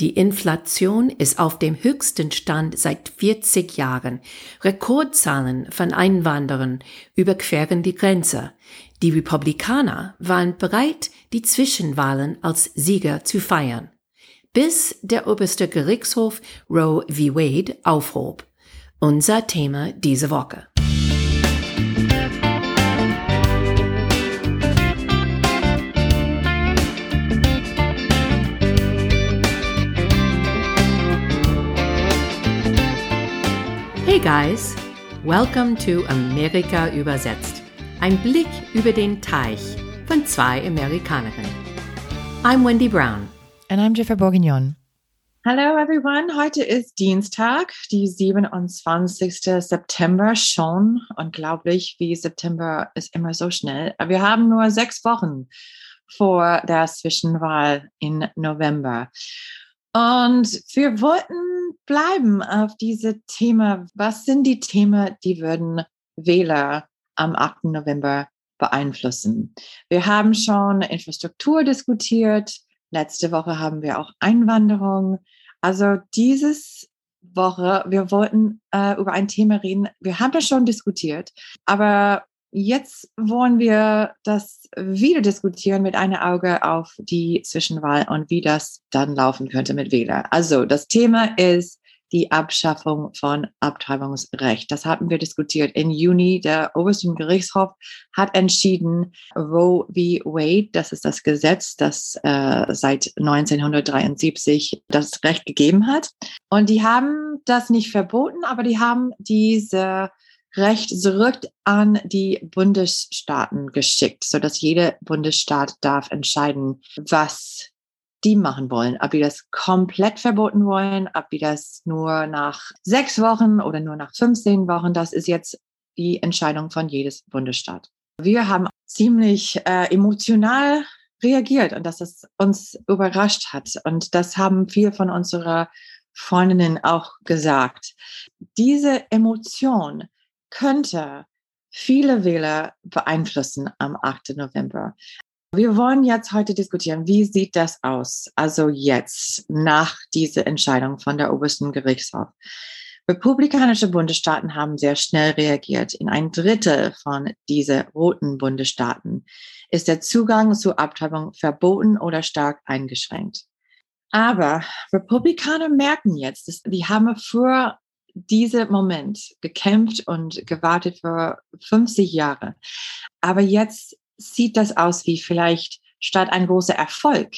Die Inflation ist auf dem höchsten Stand seit 40 Jahren. Rekordzahlen von Einwanderern überqueren die Grenze. Die Republikaner waren bereit, die Zwischenwahlen als Sieger zu feiern, bis der oberste Gerichtshof Roe v. Wade aufhob. Unser Thema diese Woche. Hey guys, welcome to Amerika übersetzt. Ein Blick über den Teich von zwei Amerikanerinnen. I'm Wendy Brown. And I'm Jennifer Bourguignon. Hallo everyone, heute ist Dienstag, die 27. September schon. Unglaublich, wie September ist immer so schnell. Wir haben nur sechs Wochen vor der Zwischenwahl in November. Und wir wollten bleiben auf diese Thema. Was sind die Themen, die würden Wähler am 8. November beeinflussen? Wir haben schon Infrastruktur diskutiert. Letzte Woche haben wir auch Einwanderung. Also dieses Woche, wir wollten äh, über ein Thema reden. Wir haben das schon diskutiert, aber Jetzt wollen wir das wieder diskutieren mit einem Auge auf die Zwischenwahl und wie das dann laufen könnte mit Wähler. Also das Thema ist die Abschaffung von Abtreibungsrecht. Das hatten wir diskutiert im Juni. Der oberste Gerichtshof hat entschieden, Roe v. Wade, das ist das Gesetz, das äh, seit 1973 das Recht gegeben hat. Und die haben das nicht verboten, aber die haben diese Recht zurück an die Bundesstaaten geschickt, so dass jeder Bundesstaat darf entscheiden, was die machen wollen. Ob die das komplett verboten wollen, ob die das nur nach sechs Wochen oder nur nach 15 Wochen, das ist jetzt die Entscheidung von jedes Bundesstaat. Wir haben ziemlich äh, emotional reagiert und dass es uns überrascht hat. Und das haben viele von unserer Freundinnen auch gesagt. Diese Emotion könnte viele Wähler beeinflussen am 8. November. Wir wollen jetzt heute diskutieren, wie sieht das aus? Also jetzt nach dieser Entscheidung von der obersten Gerichtshof. Republikanische Bundesstaaten haben sehr schnell reagiert. In ein Drittel von diese roten Bundesstaaten ist der Zugang zur Abtreibung verboten oder stark eingeschränkt. Aber Republikaner merken jetzt, dass die haben für dieser Moment gekämpft und gewartet für 50 Jahre. Aber jetzt sieht das aus wie vielleicht statt ein großer Erfolg.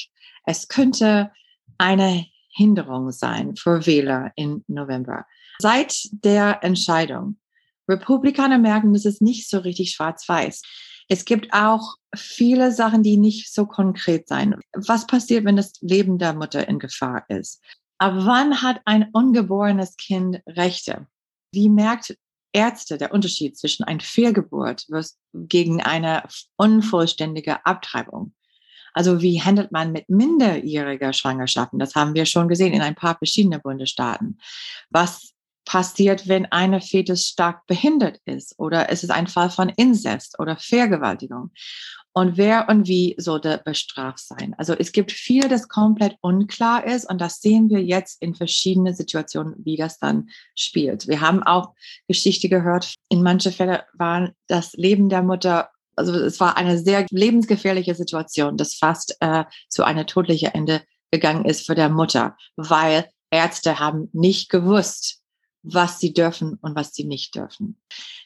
Es könnte eine Hinderung sein für Wähler im November. Seit der Entscheidung, Republikaner merken, dass es nicht so richtig schwarz-weiß. Es gibt auch viele Sachen, die nicht so konkret sein. Was passiert, wenn das Leben der Mutter in Gefahr ist? Ab wann hat ein ungeborenes Kind Rechte? Wie merkt Ärzte der Unterschied zwischen einer Fehlgeburt gegen eine unvollständige Abtreibung? Also wie handelt man mit minderjähriger Schwangerschaften? Das haben wir schon gesehen in ein paar verschiedenen Bundesstaaten. Was passiert, wenn eine Fetus stark behindert ist? Oder ist es ein Fall von Inzest oder Vergewaltigung? Und wer und wie sollte bestraft sein. Also es gibt viel, das komplett unklar ist und das sehen wir jetzt in verschiedenen Situationen, wie das dann spielt. Wir haben auch Geschichte gehört, in manchen Fällen war das Leben der Mutter, also es war eine sehr lebensgefährliche Situation, das fast äh, zu einer tödlichen Ende gegangen ist für der Mutter, weil Ärzte haben nicht gewusst, was sie dürfen und was sie nicht dürfen.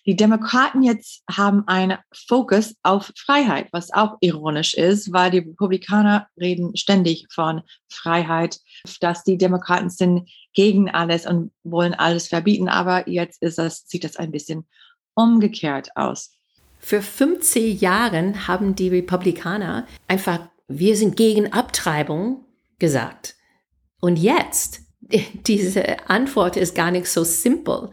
Die Demokraten jetzt haben einen Fokus auf Freiheit, was auch ironisch ist, weil die Republikaner reden ständig von Freiheit, dass die Demokraten sind gegen alles und wollen alles verbieten, aber jetzt ist das, sieht das ein bisschen umgekehrt aus. Für 50 Jahre haben die Republikaner einfach, wir sind gegen Abtreibung gesagt. Und jetzt diese Antwort ist gar nicht so simpel.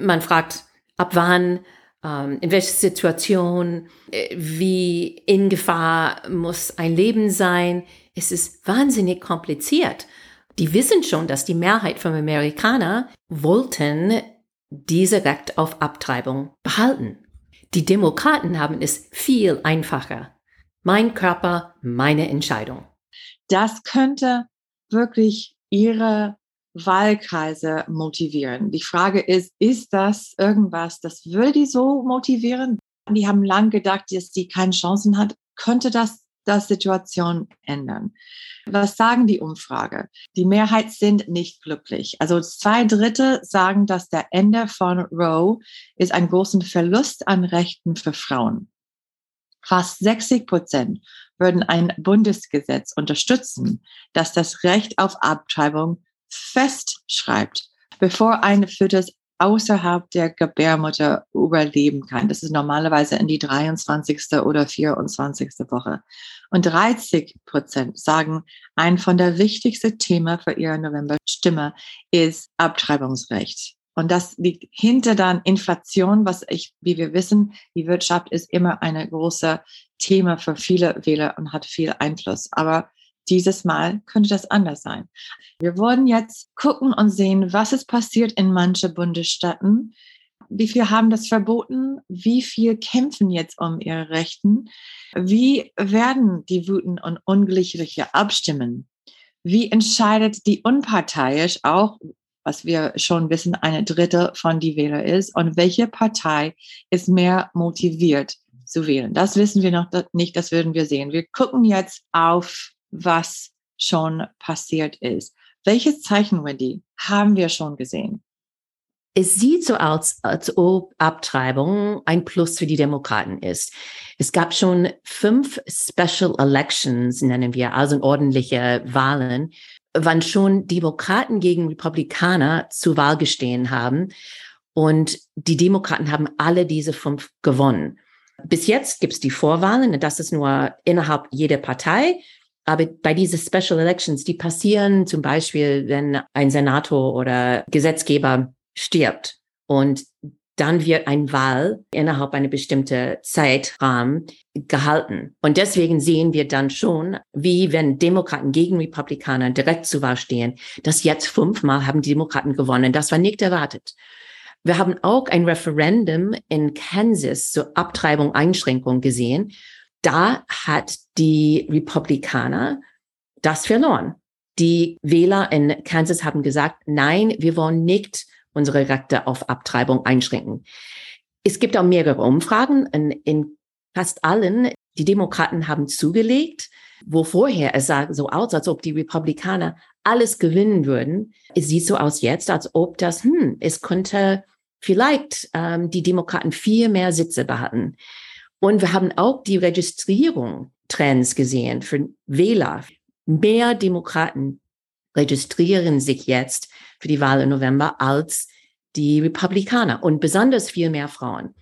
Man fragt, ab wann, ähm, in welcher Situation, äh, wie in Gefahr muss ein Leben sein. Es ist wahnsinnig kompliziert. Die wissen schon, dass die Mehrheit von Amerikanern wollten diese Recht auf Abtreibung behalten. Die Demokraten haben es viel einfacher. Mein Körper, meine Entscheidung. Das könnte wirklich ihre Wahlkreise motivieren. Die Frage ist, ist das irgendwas, das würde die so motivieren? Die haben lang gedacht, dass die keine Chancen hat. Könnte das das Situation ändern? Was sagen die Umfrage? Die Mehrheit sind nicht glücklich. Also zwei Drittel sagen, dass der Ende von Roe ist ein großen Verlust an Rechten für Frauen. Fast 60 Prozent würden ein Bundesgesetz unterstützen, das das Recht auf Abtreibung festschreibt, bevor ein Fötus außerhalb der Gebärmutter überleben kann. Das ist normalerweise in die 23. oder 24. Woche. Und 30 Prozent sagen, ein von der wichtigsten Thema für ihre November-Stimme ist Abtreibungsrecht. Und das liegt hinter dann Inflation, was ich, wie wir wissen, die Wirtschaft ist immer eine große Thema für viele Wähler und hat viel Einfluss. Aber dieses Mal könnte das anders sein. Wir wollen jetzt gucken und sehen, was ist passiert in manche Bundesstaaten. Wie viel haben das verboten? Wie viel kämpfen jetzt um ihre Rechten? Wie werden die Wuten und Ungleichliche abstimmen? Wie entscheidet die unparteiisch auch, was wir schon wissen, eine Drittel von die Wähler ist? Und welche Partei ist mehr motiviert zu wählen? Das wissen wir noch nicht, das würden wir sehen. Wir gucken jetzt auf was schon passiert ist. Welches Zeichen, Wendy, haben wir schon gesehen? Es sieht so aus, als ob Abtreibung ein Plus für die Demokraten ist. Es gab schon fünf Special Elections, nennen wir, also ordentliche Wahlen, wann schon Demokraten gegen Republikaner zur Wahl gestehen haben. Und die Demokraten haben alle diese fünf gewonnen. Bis jetzt gibt es die Vorwahlen, das ist nur innerhalb jeder Partei. Aber bei diesen Special Elections, die passieren zum Beispiel, wenn ein Senator oder Gesetzgeber stirbt und dann wird ein Wahl innerhalb einer bestimmten Zeitrahmen gehalten. Und deswegen sehen wir dann schon, wie wenn Demokraten gegen Republikaner direkt zur Wahl stehen, dass jetzt fünfmal haben die Demokraten gewonnen. Das war nicht erwartet. Wir haben auch ein Referendum in Kansas zur Abtreibung Einschränkung gesehen, da hat die Republikaner das verloren. Die Wähler in Kansas haben gesagt, nein, wir wollen nicht unsere Rechte auf Abtreibung einschränken. Es gibt auch mehrere Umfragen. In, in fast allen, die Demokraten haben zugelegt, wo vorher es sah so aus, als ob die Republikaner alles gewinnen würden. Es sieht so aus jetzt, als ob das, hm, es könnte vielleicht ähm, die Demokraten viel mehr Sitze behalten. Und wir haben auch die Registrierung Trends gesehen für Wähler. Mehr Demokraten registrieren sich jetzt für die Wahl im November als die Republikaner und besonders viel mehr Frauen.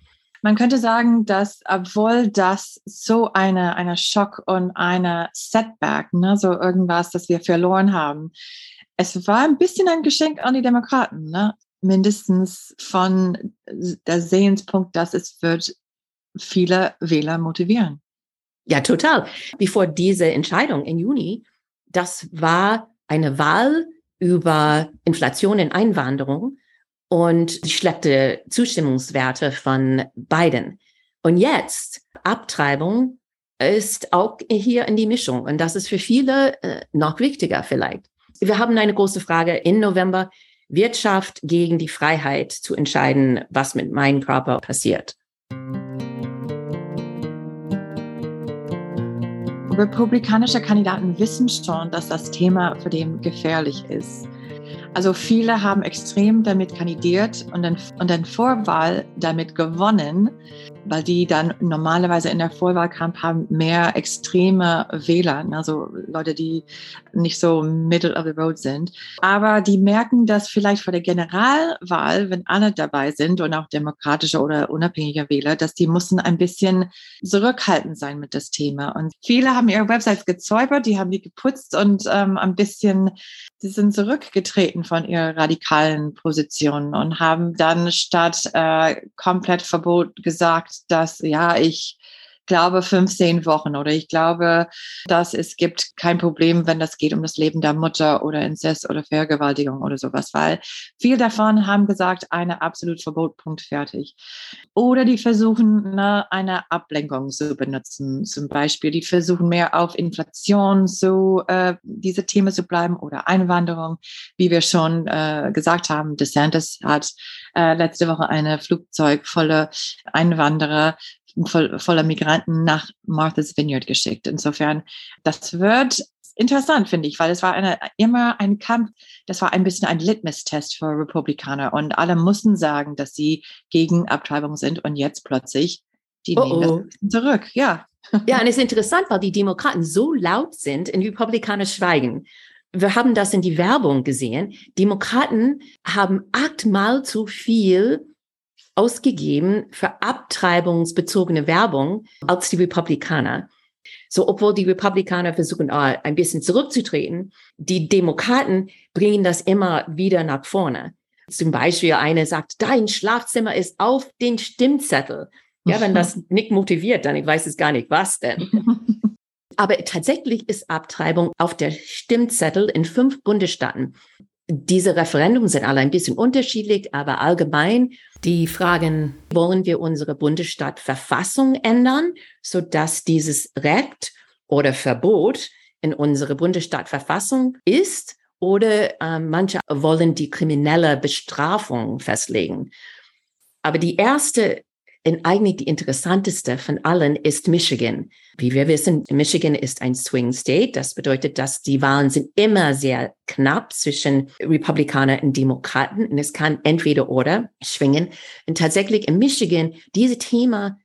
Man könnte sagen, dass obwohl das so eine, eine Schock und eine Setback, ne, so irgendwas, das wir verloren haben, es war ein bisschen ein Geschenk an die Demokraten, ne? mindestens von der Sehenspunkt, dass es wird viele Wähler motivieren. Ja, total. Bevor diese Entscheidung im Juni, das war eine Wahl über Inflation und Einwanderung und die schlechte Zustimmungswerte von Biden. Und jetzt Abtreibung ist auch hier in die Mischung. Und das ist für viele äh, noch wichtiger vielleicht. Wir haben eine große Frage im November. Wirtschaft gegen die Freiheit zu entscheiden, was mit meinem Körper passiert. Republikanische Kandidaten wissen schon, dass das Thema für den gefährlich ist. Also viele haben extrem damit kandidiert und dann, und dann Vorwahl damit gewonnen weil die dann normalerweise in der Vorwahlkampf haben mehr extreme Wähler, also Leute, die nicht so middle of the road sind. Aber die merken, dass vielleicht vor der Generalwahl, wenn alle dabei sind und auch demokratische oder unabhängige Wähler, dass die mussten ein bisschen zurückhaltend sein mit das Thema. Und viele haben ihre Websites gezäubert, die haben die geputzt und ähm, ein bisschen, die sind zurückgetreten von ihren radikalen Positionen und haben dann statt äh, komplett Verbot gesagt, dass ja, ich glaube 15 Wochen oder ich glaube, dass es gibt kein Problem, wenn das geht um das Leben der Mutter oder Inzest oder Vergewaltigung oder sowas, weil viel davon haben gesagt, eine absolut Verbotpunkt fertig. Oder die versuchen, ne, eine Ablenkung zu benutzen, zum Beispiel. Die versuchen mehr auf Inflation zu, äh, diese Themen zu bleiben oder Einwanderung, wie wir schon äh, gesagt haben. DeSantis hat äh, letzte Woche eine Flugzeug voller Einwanderer voller Migranten nach Martha's Vineyard geschickt. Insofern, das wird interessant, finde ich, weil es war eine, immer ein Kampf, das war ein bisschen ein Litmus-Test für Republikaner und alle mussten sagen, dass sie gegen Abtreibung sind und jetzt plötzlich, die oh nehmen das zurück, ja. Ja, und es ist interessant, weil die Demokraten so laut sind und Republikaner schweigen. Wir haben das in die Werbung gesehen. Demokraten haben achtmal zu viel ausgegeben für abtreibungsbezogene Werbung als die Republikaner. So, obwohl die Republikaner versuchen, ah, ein bisschen zurückzutreten, die Demokraten bringen das immer wieder nach vorne. Zum Beispiel eine sagt, dein Schlafzimmer ist auf den Stimmzettel. Ja, wenn das nicht motiviert, dann ich weiß es gar nicht, was denn. Aber tatsächlich ist Abtreibung auf der Stimmzettel in fünf Bundesstaaten. Diese Referendum sind alle ein bisschen unterschiedlich, aber allgemein die Fragen, wollen wir unsere Bundesstaatverfassung ändern, so dass dieses Recht oder Verbot in unsere Bundesstaatverfassung ist oder äh, manche wollen die kriminelle Bestrafung festlegen. Aber die erste und eigentlich die interessanteste von allen ist Michigan. Wie wir wissen, Michigan ist ein Swing State. Das bedeutet, dass die Wahlen sind immer sehr knapp zwischen Republikaner und Demokraten. Und es kann entweder oder schwingen. Und tatsächlich in Michigan, dieses Thema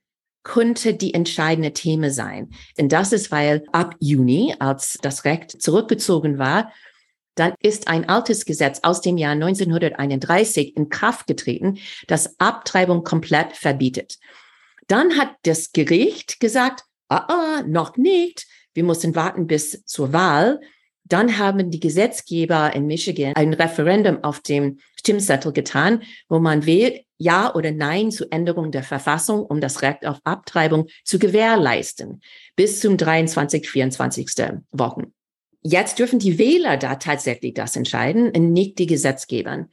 könnte die entscheidende Thema sein. Und das ist, weil ab Juni, als das Recht zurückgezogen war, dann ist ein altes Gesetz aus dem Jahr 1931 in Kraft getreten, das Abtreibung komplett verbietet. Dann hat das Gericht gesagt, ah, ah, noch nicht, wir müssen warten bis zur Wahl. Dann haben die Gesetzgeber in Michigan ein Referendum auf dem Stimmzettel getan, wo man wählt Ja oder Nein zur Änderung der Verfassung, um das Recht auf Abtreibung zu gewährleisten, bis zum 23, 24. Wochen. Jetzt dürfen die Wähler da tatsächlich das entscheiden nicht die Gesetzgeber.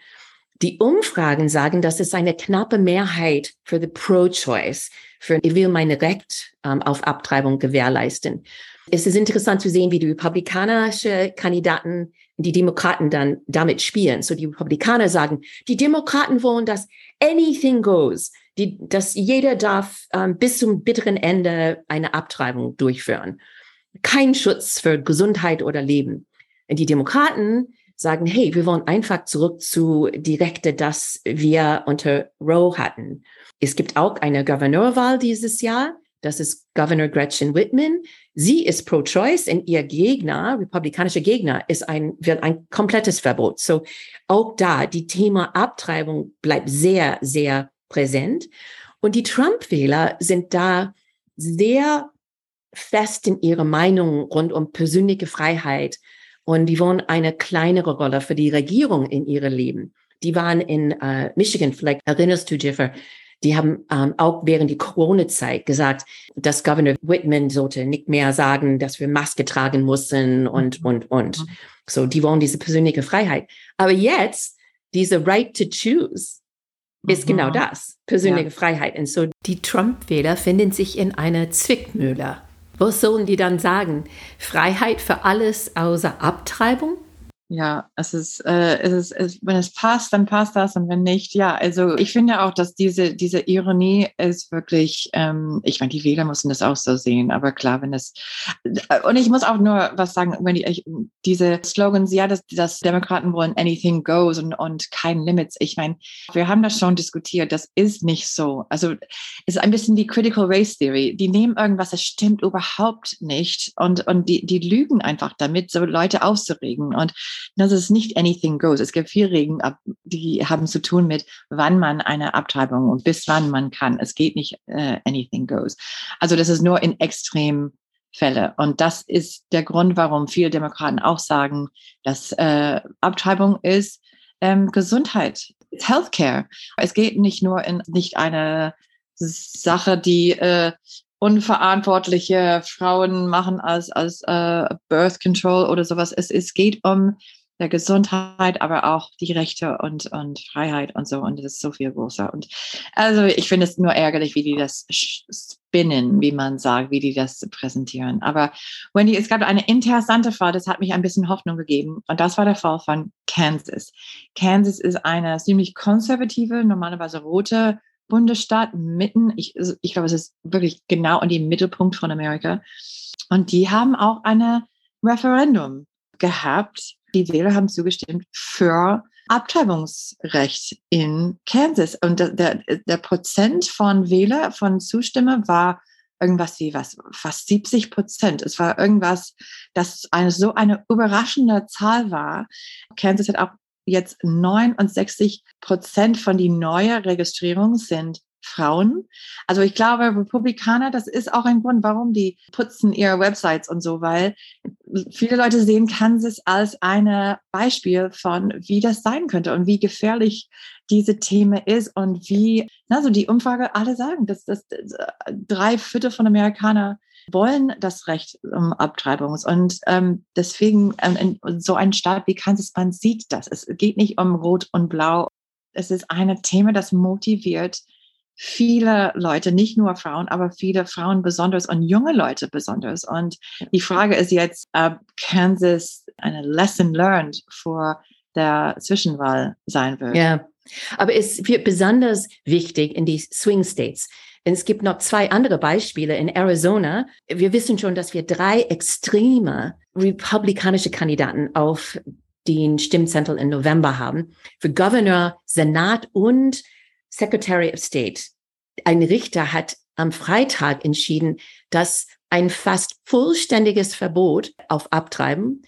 Die Umfragen sagen, dass es eine knappe Mehrheit für the Pro-Choice, für ich will mein Recht ähm, auf Abtreibung gewährleisten. Es ist interessant zu sehen, wie die republikanische Kandidaten die Demokraten dann damit spielen. So die Republikaner sagen, die Demokraten wollen, dass anything goes, die, dass jeder darf ähm, bis zum bitteren Ende eine Abtreibung durchführen kein Schutz für Gesundheit oder Leben. Und die Demokraten sagen, hey, wir wollen einfach zurück zu die Rechte, das wir unter Roe hatten. Es gibt auch eine Gouverneurwahl dieses Jahr. Das ist Governor Gretchen Whitman. Sie ist pro-choice und ihr Gegner, republikanischer Gegner, ist ein, will ein komplettes Verbot. So auch da, die Thema Abtreibung bleibt sehr, sehr präsent. Und die Trump-Wähler sind da sehr fest in ihrer Meinung rund um persönliche Freiheit und die wollen eine kleinere Rolle für die Regierung in ihrem Leben. Die waren in äh, Michigan, vielleicht erinnerst du, Jeffer, die haben ähm, auch während die Corona-Zeit gesagt, dass Governor Whitman sollte nicht mehr sagen, dass wir Maske tragen müssen und, mhm. und, und. Mhm. So, die wollen diese persönliche Freiheit. Aber jetzt, diese Right to Choose, ist genau mhm. das, persönliche ja. Freiheit. Und so die Trump-Wähler finden sich in einer Zwickmühle. Was sollen die dann sagen? Freiheit für alles außer Abtreibung? Ja, es ist, äh, es ist, es, wenn es passt, dann passt das und wenn nicht, ja. Also ich finde auch, dass diese, diese Ironie ist wirklich, ähm, ich meine, die Wähler müssen das auch so sehen, aber klar, wenn es, und ich muss auch nur was sagen, wenn ich, diese Slogans, ja, dass, dass Demokraten wollen anything goes und, und kein Limits. Ich meine, wir haben das schon diskutiert, das ist nicht so. Also es ist ein bisschen die Critical Race Theory. Die nehmen irgendwas, das stimmt überhaupt nicht und, und die, die lügen einfach damit, so Leute aufzuregen und das ist nicht anything goes. Es gibt vier Regeln, die haben zu tun mit, wann man eine Abtreibung und bis wann man kann. Es geht nicht uh, anything goes. Also das ist nur in extremen Fälle. Und das ist der Grund, warum viele Demokraten auch sagen, dass äh, Abtreibung ist ähm, Gesundheit, Healthcare. Es geht nicht nur in nicht eine Sache, die äh, unverantwortliche Frauen machen als, als äh, Birth Control oder sowas. Es, es geht um der Gesundheit, aber auch die Rechte und, und Freiheit und so. Und das ist so viel größer. Und also ich finde es nur ärgerlich, wie die das spinnen, wie man sagt, wie die das präsentieren. Aber Wendy, es gab eine interessante Fall, das hat mich ein bisschen Hoffnung gegeben. Und das war der Fall von Kansas. Kansas ist eine ziemlich konservative, normalerweise rote Bundesstaat mitten, ich, ich glaube, es ist wirklich genau in dem Mittelpunkt von Amerika. Und die haben auch eine Referendum gehabt die Wähler haben zugestimmt für Abtreibungsrecht in Kansas. Und der, der, der Prozent von Wähler, von Zustimmer war irgendwas wie was, fast 70 Prozent. Es war irgendwas, das eine, so eine überraschende Zahl war. Kansas hat auch jetzt 69 Prozent von die neuen Registrierungen sind Frauen. Also ich glaube, Republikaner, das ist auch ein Grund, warum die putzen ihre Websites und so, weil viele Leute sehen Kansas als ein Beispiel von, wie das sein könnte und wie gefährlich diese Thema ist und wie, also die Umfrage alle sagen, dass, dass drei Viertel von Amerikanern wollen das Recht um Abtreibungs. Und ähm, deswegen ähm, so ein Staat wie Kansas, man sieht das. Es geht nicht um Rot und Blau. Es ist ein Thema, das motiviert viele Leute, nicht nur Frauen, aber viele Frauen besonders und junge Leute besonders. Und die Frage ist jetzt, ob Kansas eine Lesson learned vor der Zwischenwahl sein wird. Ja, aber es wird besonders wichtig in die Swing States. Es gibt noch zwei andere Beispiele in Arizona. Wir wissen schon, dass wir drei extreme republikanische Kandidaten auf den Stimmzettel im November haben. Für Governor, Senat und Secretary of State, ein Richter hat am Freitag entschieden, dass ein fast vollständiges Verbot auf Abtreiben,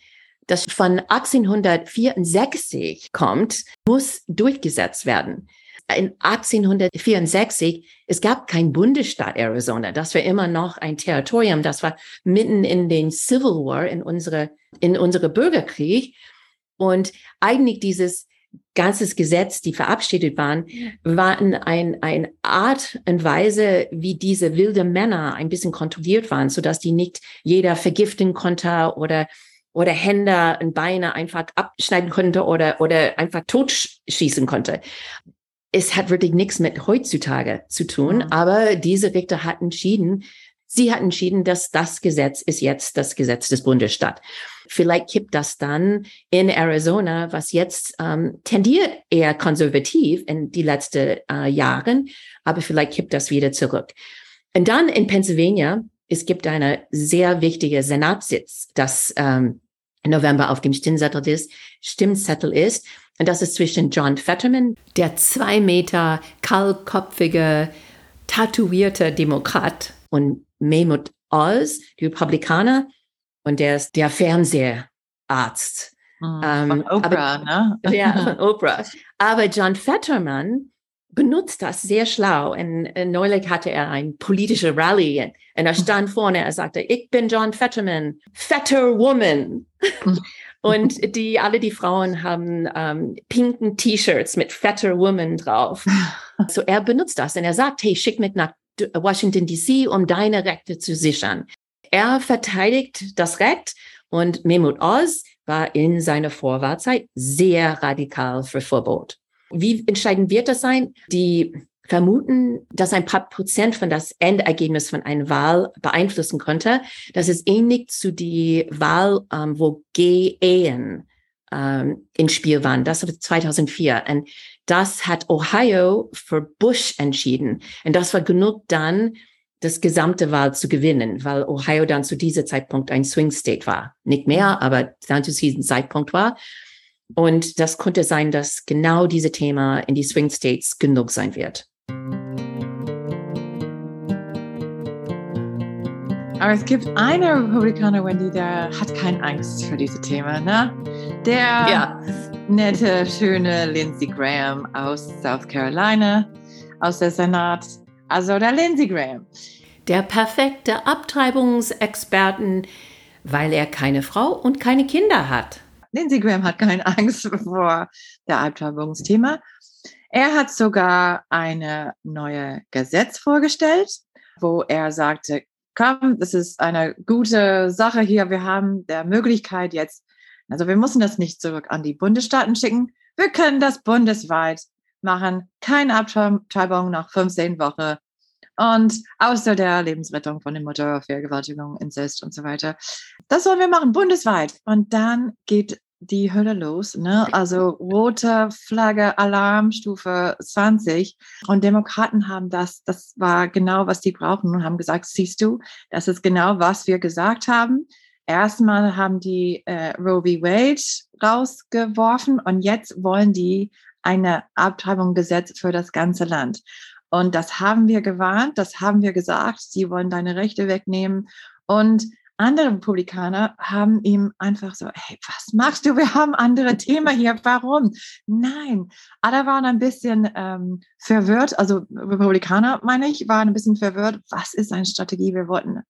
das von 1864 kommt, muss durchgesetzt werden. In 1864, es gab kein Bundesstaat Arizona. Das war immer noch ein Territorium. Das war mitten in den Civil War, in unsere, in unsere Bürgerkrieg. Und eigentlich dieses ganzes Gesetz, die verabschiedet waren, waren ein, ein Art und Weise, wie diese wilde Männer ein bisschen kontrolliert waren, so dass die nicht jeder vergiften konnte oder oder Hände und Beine einfach abschneiden konnte oder, oder einfach totschießen konnte. Es hat wirklich nichts mit heutzutage zu tun, mhm. aber diese Richter hatten entschieden, Sie hat entschieden, dass das Gesetz ist jetzt das Gesetz des Bundesstaats. Vielleicht kippt das dann in Arizona, was jetzt ähm, tendiert eher konservativ in die letzten äh, Jahren, aber vielleicht kippt das wieder zurück. Und dann in Pennsylvania, es gibt eine sehr wichtige Senatssitz, das ähm, im November auf dem Stimmzettel ist, Stimmzettel ist. Und das ist zwischen John Fetterman, der zwei Meter kahlkopfige, tätowierte Demokrat und Mahmoud Oz, die Republikaner, und der ist der Fernseharzt. Hm, ähm, von Oprah, aber, ne? Ja, von Oprah. Aber John Fetterman benutzt das sehr schlau. Und, neulich hatte er ein politische Rally und, er stand vorne, er sagte, ich bin John Fetterman, Fetter Woman. Und die, alle die Frauen haben ähm, pinken T-Shirts mit Fetter Woman drauf. So er benutzt das und er sagt, hey, schick mich nach Washington DC, um deine Rechte zu sichern. Er verteidigt das Recht und Mahmoud Oz war in seiner Vorwahrzeit sehr radikal für Verbot. Wie entscheidend wird das sein? Die vermuten, dass ein paar Prozent von das Endergebnis von einer Wahl beeinflussen könnte. Das ist ähnlich zu die Wahl, ähm, wo Gay-Ehen ähm, ins Spiel waren. Das war 2004. Und das hat Ohio für Bush entschieden. Und das war genug dann, das gesamte Wahl zu gewinnen, weil Ohio dann zu diesem Zeitpunkt ein Swing State war. Nicht mehr, aber dann zu diesem Zeitpunkt war. Und das könnte sein, dass genau dieses Thema in die Swing States genug sein wird. Aber es gibt eine Republikaner, Wendy, der hat keine Angst für dieses Thema, ne? Der ja. nette, schöne Lindsey Graham aus South Carolina, aus der Senat. Also der Lindsey Graham. Der perfekte Abtreibungsexperten, weil er keine Frau und keine Kinder hat. Lindsey Graham hat keine Angst vor der Abtreibungsthema. Er hat sogar eine neue Gesetz vorgestellt wo er sagte, komm, das ist eine gute Sache hier. Wir haben der Möglichkeit jetzt, also wir müssen das nicht zurück an die Bundesstaaten schicken. Wir können das bundesweit machen. Keine Abtreibung nach 15 Wochen. Und außer der Lebensrettung von der Mutter, Vergewaltigung, Inzest und so weiter. Das wollen wir machen, bundesweit. Und dann geht die Hölle los. Ne? Also rote Flagge, Alarmstufe 20. Und Demokraten haben das, das war genau, was die brauchen und haben gesagt, siehst du, das ist genau, was wir gesagt haben. Erstmal haben die äh, Roe v. Wade rausgeworfen und jetzt wollen die eine Abtreibung gesetzt für das ganze Land. Und das haben wir gewarnt, das haben wir gesagt, sie wollen deine Rechte wegnehmen. Und andere Republikaner haben ihm einfach so, hey, was machst du? Wir haben andere Themen hier. Warum? Nein, alle waren ein bisschen ähm, verwirrt. Also Republikaner, meine ich, waren ein bisschen verwirrt. Was ist eine Strategie? Wir wollten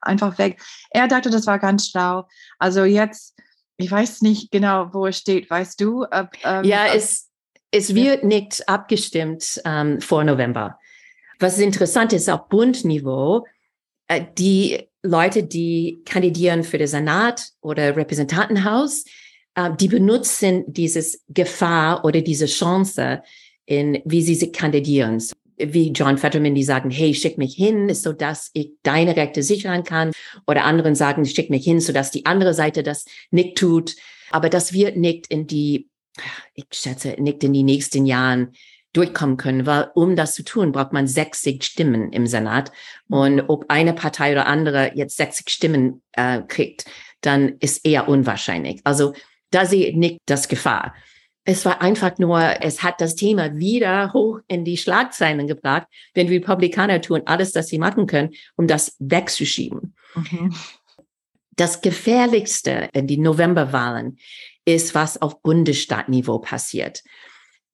einfach weg. Er dachte, das war ganz schlau. Also jetzt, ich weiß nicht genau, wo es steht. Weißt du? Ob, ähm, ja, es, es wird nicht abgestimmt ähm, vor November. Was interessant ist, auf Bundniveau, äh, die Leute, die kandidieren für den Senat oder Repräsentantenhaus, äh, die benutzen dieses Gefahr oder diese Chance, in wie sie sich kandidieren. Wie John Fetterman, die sagen, hey, schick mich hin, so dass ich deine Rechte sichern kann. Oder anderen sagen, schick mich hin, so dass die andere Seite das nicht tut. Aber das wird nicht in die, ich schätze, nicht in die nächsten Jahren durchkommen können, weil um das zu tun, braucht man 60 Stimmen im Senat. Und mhm. ob eine Partei oder andere jetzt 60 Stimmen äh, kriegt, dann ist eher unwahrscheinlich. Also da sehe ich nicht das Gefahr. Es war einfach nur, es hat das Thema wieder hoch in die Schlagzeilen gebracht, wenn Republikaner tun alles, was sie machen können, um das wegzuschieben. Mhm. Das Gefährlichste in die Novemberwahlen ist, was auf Bundesstaatniveau passiert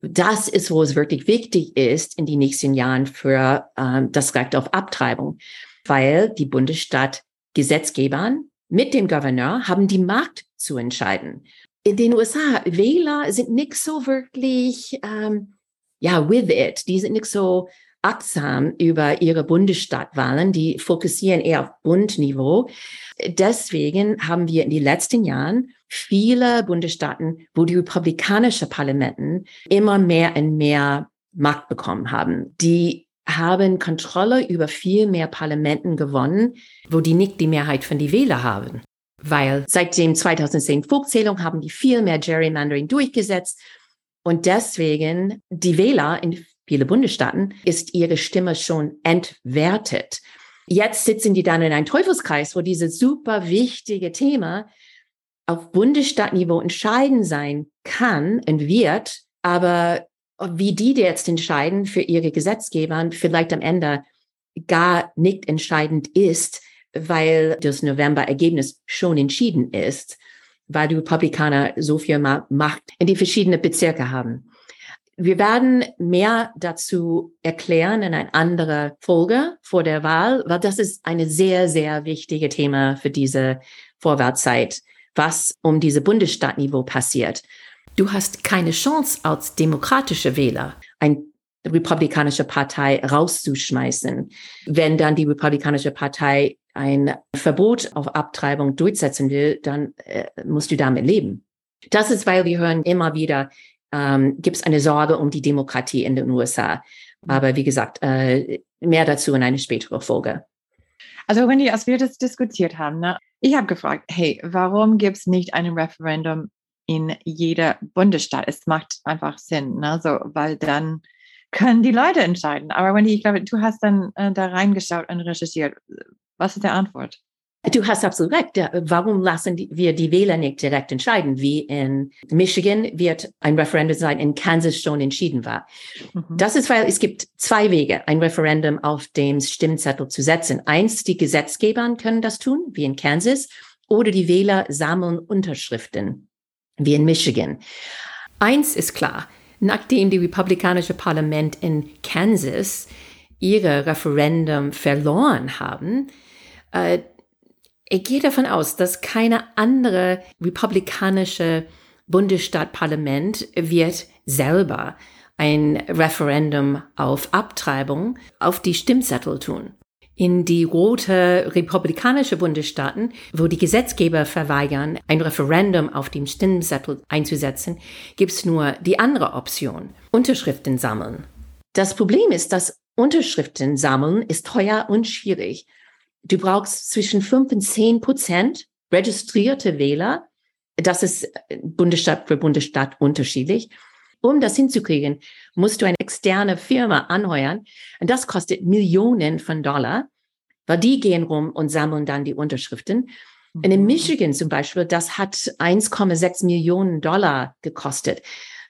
das ist, wo es wirklich wichtig ist in den nächsten Jahren für ähm, das Recht auf Abtreibung, weil die Bundesstaat Gesetzgebern mit dem Gouverneur haben die Macht zu entscheiden. In den USA, Wähler sind nicht so wirklich, ähm, ja, with it. Die sind nicht so achtsam über ihre Bundesstaatwahlen. Die fokussieren eher auf Bundniveau. Deswegen haben wir in den letzten Jahren viele Bundesstaaten, wo die republikanische Parlamenten immer mehr und mehr Macht bekommen haben. Die haben Kontrolle über viel mehr Parlamenten gewonnen, wo die nicht die Mehrheit von die Wähler haben. Weil seit dem 2010 Volkszählung haben die viel mehr Gerrymandering durchgesetzt. Und deswegen die Wähler in viele Bundesstaaten ist ihre Stimme schon entwertet. Jetzt sitzen die dann in einem Teufelskreis, wo dieses super wichtige Thema auf Bundesstaatniveau entscheidend sein kann und wird, aber wie die jetzt entscheiden für ihre Gesetzgeber vielleicht am Ende gar nicht entscheidend ist, weil das November-Ergebnis schon entschieden ist, weil die Republikaner so viel Macht in die verschiedenen Bezirke haben. Wir werden mehr dazu erklären in einer anderen Folge vor der Wahl, weil das ist eine sehr, sehr wichtige Thema für diese Vorwärtszeit was um diese Bundesstaatniveau passiert. Du hast keine Chance als demokratische Wähler, ein republikanische Partei rauszuschmeißen. Wenn dann die republikanische Partei ein Verbot auf Abtreibung durchsetzen will, dann äh, musst du damit leben. Das ist, weil wir hören immer wieder, ähm, gibt es eine Sorge um die Demokratie in den USA. Aber wie gesagt, äh, mehr dazu in eine spätere Folge. Also Wendy, als wir das diskutiert haben, ne, ich habe gefragt, hey, warum gibt es nicht ein Referendum in jeder Bundesstaat? Es macht einfach Sinn, ne? so, weil dann können die Leute entscheiden. Aber Wendy, ich glaube, du hast dann äh, da reingeschaut und recherchiert. Was ist die Antwort? Du hast absolut recht. Warum lassen wir die Wähler nicht direkt entscheiden? Wie in Michigan wird ein Referendum sein, in Kansas schon entschieden war. Mhm. Das ist, weil es gibt zwei Wege, ein Referendum auf dem Stimmzettel zu setzen. Eins, die Gesetzgeber können das tun, wie in Kansas, oder die Wähler sammeln Unterschriften, wie in Michigan. Eins ist klar, nachdem die republikanische Parlament in Kansas ihre Referendum verloren haben, äh, ich gehe davon aus, dass keine andere republikanische Bundesstaatparlament wird selber ein Referendum auf Abtreibung auf die Stimmzettel tun. in die rote republikanische Bundesstaaten, wo die Gesetzgeber verweigern, ein Referendum auf dem Stimmzettel einzusetzen, gibt's nur die andere Option, Unterschriften sammeln. Das Problem ist, dass Unterschriften sammeln ist teuer und schwierig. Du brauchst zwischen 5 und 10 Prozent registrierte Wähler. Das ist Bundesstaat für Bundesstaat unterschiedlich. Um das hinzukriegen, musst du eine externe Firma anheuern. Und das kostet Millionen von Dollar, weil die gehen rum und sammeln dann die Unterschriften. Und in mhm. Michigan zum Beispiel, das hat 1,6 Millionen Dollar gekostet.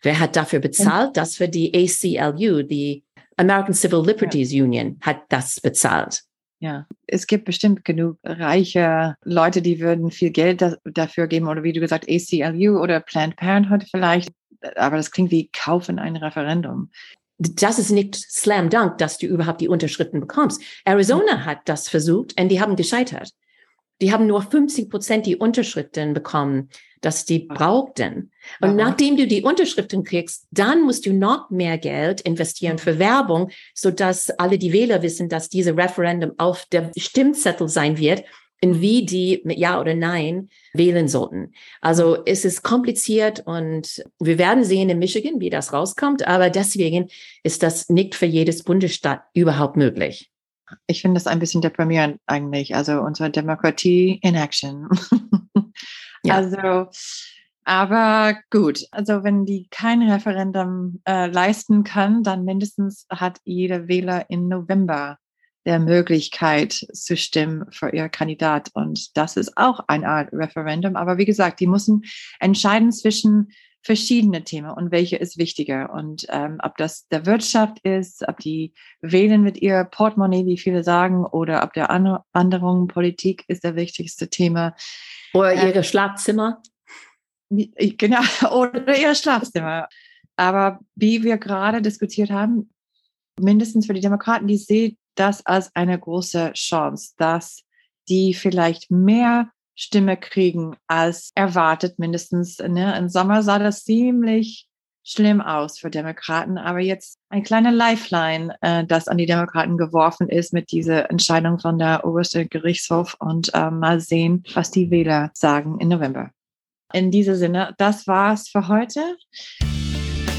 Wer hat dafür bezahlt? Das für die ACLU, die American Civil Liberties ja. Union, hat das bezahlt. Ja, es gibt bestimmt genug reiche Leute, die würden viel Geld da, dafür geben oder wie du gesagt, ACLU oder Planned Parenthood vielleicht. Aber das klingt wie kaufen ein Referendum. Das ist nicht slam dunk, dass du überhaupt die Unterschriften bekommst. Arizona hat das versucht und die haben gescheitert. Die haben nur 50 Prozent die Unterschriften bekommen, dass die brauchten. Und Aha. nachdem du die Unterschriften kriegst, dann musst du noch mehr Geld investieren für Werbung, so dass alle die Wähler wissen, dass diese Referendum auf der Stimmzettel sein wird in wie die mit Ja oder Nein wählen sollten. Also es ist kompliziert und wir werden sehen in Michigan, wie das rauskommt, aber deswegen ist das nicht für jedes Bundesstaat überhaupt möglich. Ich finde das ein bisschen deprimierend eigentlich. Also unsere Demokratie in Action. ja. Also, aber gut. Also wenn die kein Referendum äh, leisten kann, dann mindestens hat jeder Wähler im November der Möglichkeit zu stimmen für ihr Kandidat. Und das ist auch eine Art Referendum. Aber wie gesagt, die müssen entscheiden zwischen verschiedene Themen und welche ist wichtiger und ähm, ob das der Wirtschaft ist, ob die wählen mit ihr Portemonnaie, wie viele sagen, oder ob der Wanderung Politik ist der wichtigste Thema. Oder ähm, ihre Schlafzimmer. Genau, oder ihr Schlafzimmer. Aber wie wir gerade diskutiert haben, mindestens für die Demokraten, die sehen das als eine große Chance, dass die vielleicht mehr Stimme kriegen als erwartet, mindestens. Ne? Im Sommer sah das ziemlich schlimm aus für Demokraten, aber jetzt ein kleiner Lifeline, äh, das an die Demokraten geworfen ist mit dieser Entscheidung von der oberste Gerichtshof und äh, mal sehen, was die Wähler sagen im November. In diesem Sinne, das war's für heute.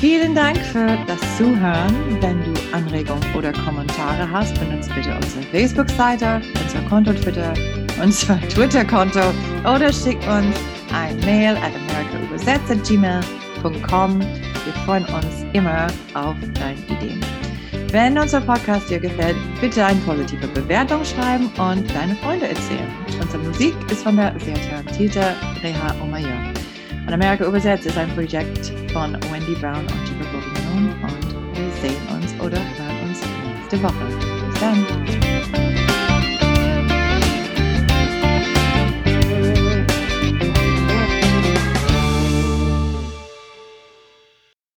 Vielen Dank für das Zuhören. Wenn du Anregungen oder Kommentare hast, benutze bitte unsere Facebook-Seite, unser Konto Twitter, unser Twitter-Konto oder schick uns ein Mail at americaübersetzt.gmail.com. Wir freuen uns immer auf deine Ideen. Wenn unser Podcast dir gefällt, bitte eine positive Bewertung schreiben und deine Freunde erzählen. Unsere Musik ist von der sehr talentierten Reha Omayor. Und Amerika übersetzt ist ein Projekt von Wendy Brown und Chico Bourguignon und wir sehen uns oder hören uns nächste Woche. Bis dann.